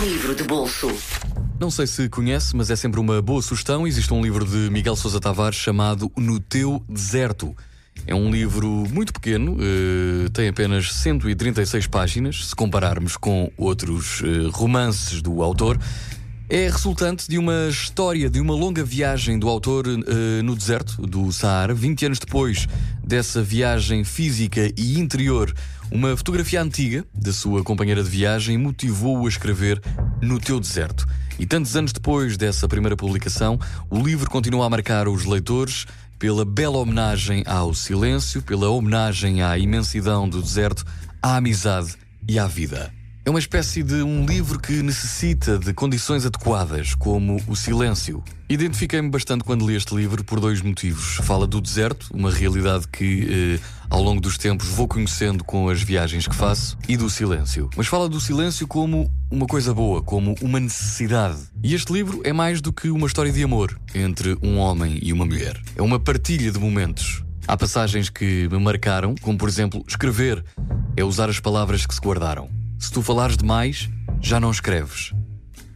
Livro de bolso. Não sei se conhece, mas é sempre uma boa sugestão. Existe um livro de Miguel Sousa Tavares chamado No Teu Deserto. É um livro muito pequeno, eh, tem apenas 136 páginas, se compararmos com outros eh, romances do autor. É resultante de uma história, de uma longa viagem do autor eh, no deserto do Saara. 20 anos depois dessa viagem física e interior, uma fotografia antiga da sua companheira de viagem motivou-o a escrever No Teu Deserto. E tantos anos depois dessa primeira publicação, o livro continua a marcar os leitores pela bela homenagem ao silêncio, pela homenagem à imensidão do deserto, à amizade e à vida. É uma espécie de um livro que necessita de condições adequadas, como o silêncio. Identifiquei-me bastante quando li este livro por dois motivos. Fala do deserto, uma realidade que eh, ao longo dos tempos vou conhecendo com as viagens que faço, e do silêncio. Mas fala do silêncio como uma coisa boa, como uma necessidade. E este livro é mais do que uma história de amor entre um homem e uma mulher. É uma partilha de momentos. Há passagens que me marcaram, como por exemplo, escrever é usar as palavras que se guardaram. Se tu falares demais, já não escreves.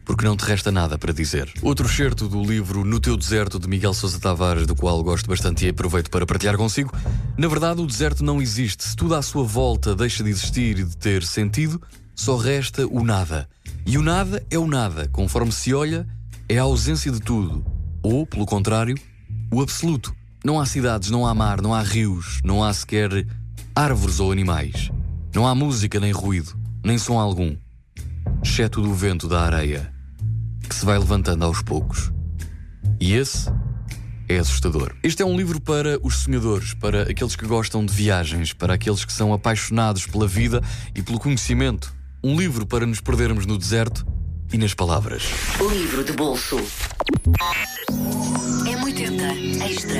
Porque não te resta nada para dizer. Outro certo do livro No Teu Deserto de Miguel Sousa Tavares, do qual gosto bastante e aproveito para partilhar consigo. Na verdade, o deserto não existe. Se tudo à sua volta deixa de existir e de ter sentido, só resta o nada. E o nada é o nada. Conforme se olha, é a ausência de tudo. Ou, pelo contrário, o absoluto. Não há cidades, não há mar, não há rios, não há sequer árvores ou animais. Não há música nem ruído nem som algum, exceto do vento da areia, que se vai levantando aos poucos. E esse é assustador. Este é um livro para os sonhadores, para aqueles que gostam de viagens, para aqueles que são apaixonados pela vida e pelo conhecimento. Um livro para nos perdermos no deserto e nas palavras. Livro de bolso. É 80 extra.